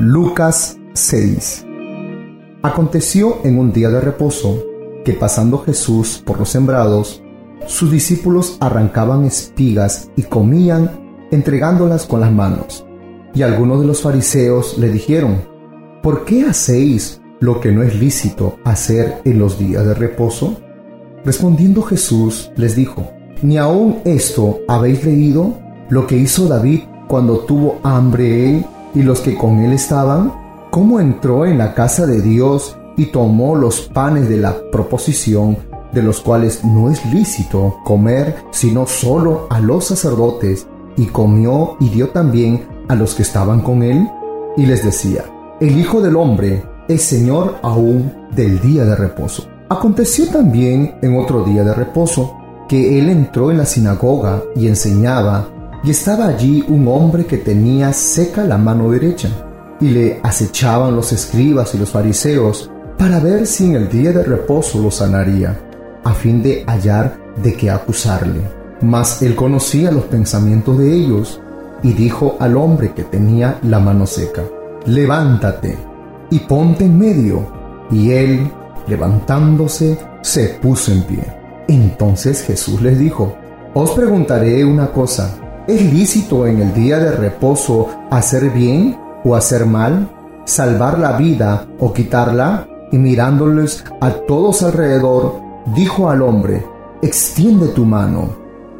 Lucas 6 Aconteció en un día de reposo que pasando Jesús por los sembrados, sus discípulos arrancaban espigas y comían entregándolas con las manos. Y algunos de los fariseos le dijeron, ¿por qué hacéis lo que no es lícito hacer en los días de reposo? Respondiendo Jesús les dijo, ¿ni aún esto habéis leído lo que hizo David cuando tuvo hambre él y los que con él estaban? ¿Cómo entró en la casa de Dios y tomó los panes de la proposición, de los cuales no es lícito comer sino solo a los sacerdotes, y comió y dio también a los que estaban con él? Y les decía, el Hijo del Hombre es Señor aún del día de reposo. Aconteció también en otro día de reposo que él entró en la sinagoga y enseñaba, y estaba allí un hombre que tenía seca la mano derecha, y le acechaban los escribas y los fariseos para ver si en el día de reposo lo sanaría, a fin de hallar de qué acusarle. Mas él conocía los pensamientos de ellos, y dijo al hombre que tenía la mano seca, levántate y ponte en medio. Y él, levantándose, se puso en pie. Entonces Jesús les dijo, os preguntaré una cosa, ¿es lícito en el día de reposo hacer bien o hacer mal? ¿Salvar la vida o quitarla? Y mirándoles a todos alrededor, dijo al hombre, extiende tu mano.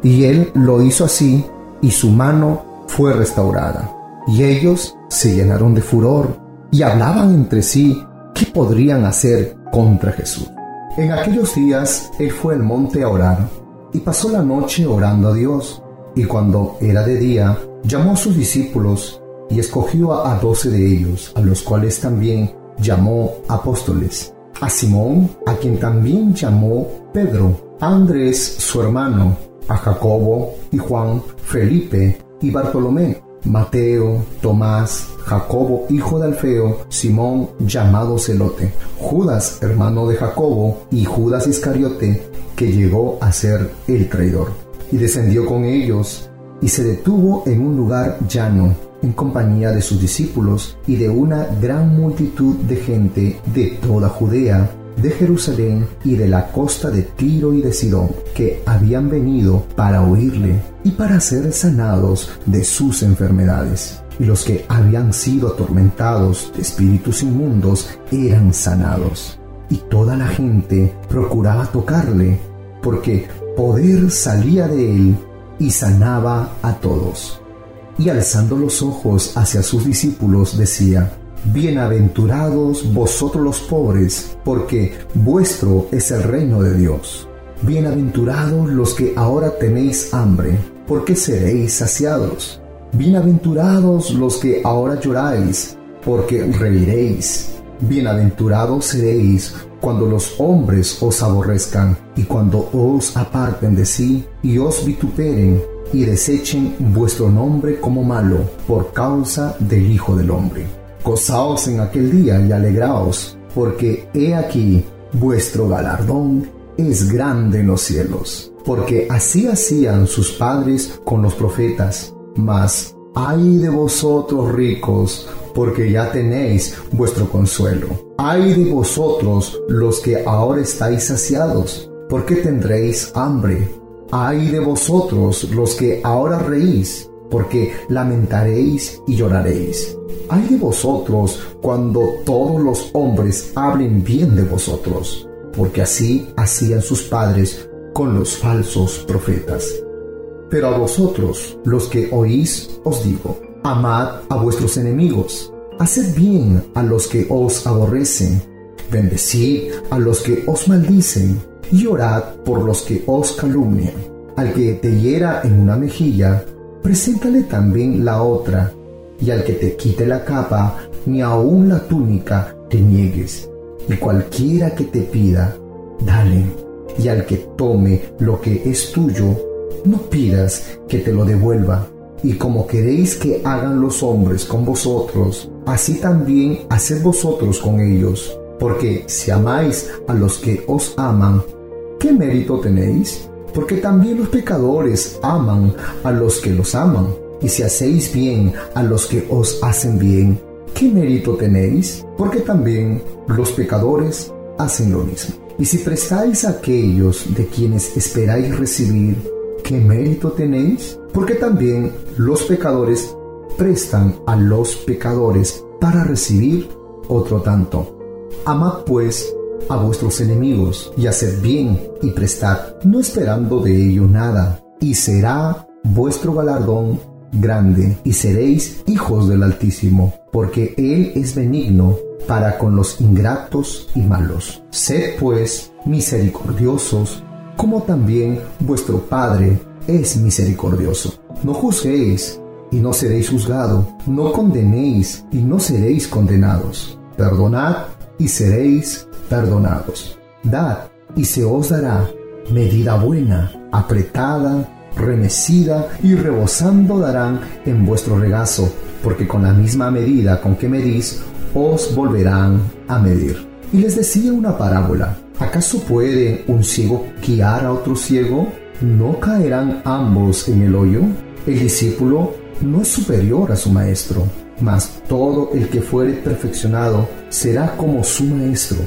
Y él lo hizo así, y su mano fue restaurada. Y ellos se llenaron de furor y hablaban entre sí qué podrían hacer contra Jesús. En aquellos días él fue al monte a orar y pasó la noche orando a Dios. Y cuando era de día, llamó a sus discípulos y escogió a doce de ellos, a los cuales también llamó apóstoles. A Simón, a quien también llamó Pedro, Andrés, su hermano, a Jacobo y Juan, Felipe y Bartolomé, Mateo, Tomás, Jacobo, hijo de Alfeo, Simón, llamado Celote, Judas, hermano de Jacobo, y Judas Iscariote, que llegó a ser el traidor. Y descendió con ellos, y se detuvo en un lugar llano, en compañía de sus discípulos y de una gran multitud de gente de toda Judea, de Jerusalén y de la costa de Tiro y de Sidón, que habían venido para oírle y para ser sanados de sus enfermedades. Y los que habían sido atormentados de espíritus inmundos eran sanados. Y toda la gente procuraba tocarle, porque poder salía de él y sanaba a todos. Y alzando los ojos hacia sus discípulos decía, Bienaventurados vosotros los pobres, porque vuestro es el reino de Dios. Bienaventurados los que ahora tenéis hambre, porque seréis saciados. Bienaventurados los que ahora lloráis, porque reiréis. Bienaventurados seréis cuando los hombres os aborrezcan y cuando os aparten de sí y os vituperen y desechen vuestro nombre como malo por causa del Hijo del Hombre. Gozaos en aquel día y alegraos, porque he aquí vuestro galardón es grande en los cielos. Porque así hacían sus padres con los profetas. Mas ay de vosotros ricos, porque ya tenéis vuestro consuelo. Ay de vosotros los que ahora estáis saciados, porque tendréis hambre. Ay de vosotros los que ahora reís, porque lamentaréis y lloraréis. Ay de vosotros cuando todos los hombres hablen bien de vosotros, porque así hacían sus padres con los falsos profetas. Pero a vosotros, los que oís, os digo, amad a vuestros enemigos, haced bien a los que os aborrecen, bendecid a los que os maldicen, y orad por los que os calumnian. Al que te hiera en una mejilla, preséntale también la otra, y al que te quite la capa, ni aun la túnica te niegues, y cualquiera que te pida, dale, y al que tome lo que es tuyo, no pidas que te lo devuelva. Y como queréis que hagan los hombres con vosotros, así también haced vosotros con ellos. Porque si amáis a los que os aman, ¿qué mérito tenéis? Porque también los pecadores aman a los que los aman. Y si hacéis bien a los que os hacen bien, ¿qué mérito tenéis? Porque también los pecadores hacen lo mismo. Y si prestáis a aquellos de quienes esperáis recibir, ¿qué mérito tenéis? Porque también los pecadores prestan a los pecadores para recibir otro tanto. Amad pues a vuestros enemigos y haced bien y prestad, no esperando de ello nada, y será vuestro galardón grande, y seréis hijos del Altísimo, porque Él es benigno para con los ingratos y malos. Sed pues misericordiosos, como también vuestro Padre es misericordioso. No juzguéis y no seréis juzgados, no condenéis y no seréis condenados. Perdonad y seréis perdonados. Dad y se os dará medida buena, apretada, remecida y rebosando darán en vuestro regazo, porque con la misma medida con que medís, os volverán a medir. Y les decía una parábola, ¿acaso puede un ciego guiar a otro ciego? ¿No caerán ambos en el hoyo? El discípulo no es superior a su maestro, mas todo el que fuere perfeccionado será como su maestro.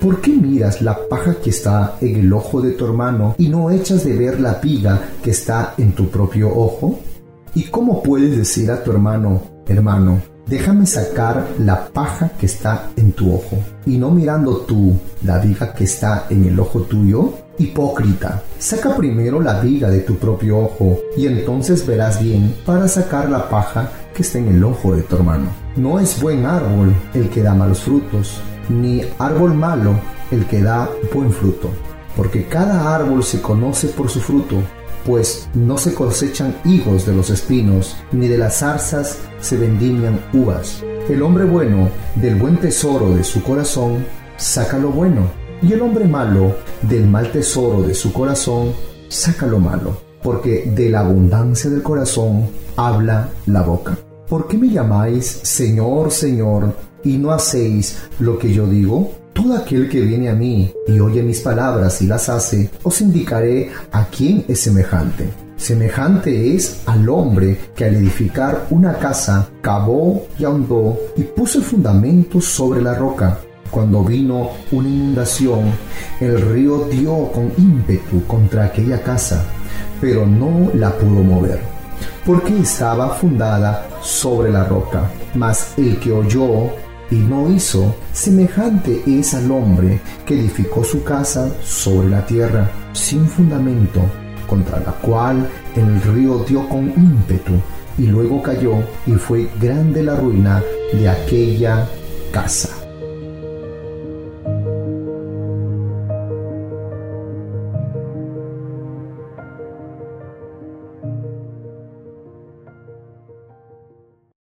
¿Por qué miras la paja que está en el ojo de tu hermano y no echas de ver la piga que está en tu propio ojo? ¿Y cómo puedes decir a tu hermano, hermano, déjame sacar la paja que está en tu ojo, y no mirando tú la viga que está en el ojo tuyo? Hipócrita, saca primero la viga de tu propio ojo, y entonces verás bien para sacar la paja que está en el ojo de tu hermano. No es buen árbol el que da malos frutos, ni árbol malo el que da buen fruto, porque cada árbol se conoce por su fruto, pues no se cosechan higos de los espinos, ni de las zarzas se vendimian uvas. El hombre bueno del buen tesoro de su corazón saca lo bueno, y el hombre malo del mal tesoro de su corazón saca lo malo, porque de la abundancia del corazón habla la boca. ¿Por qué me llamáis Señor, Señor, y no hacéis lo que yo digo? Todo aquel que viene a mí y oye mis palabras y las hace, os indicaré a quién es semejante. Semejante es al hombre que al edificar una casa cavó y ahondó y puso el fundamento sobre la roca. Cuando vino una inundación, el río dio con ímpetu contra aquella casa, pero no la pudo mover, porque estaba fundada sobre la roca. Mas el que oyó y no hizo, semejante es al hombre que edificó su casa sobre la tierra, sin fundamento, contra la cual el río dio con ímpetu, y luego cayó, y fue grande la ruina de aquella casa.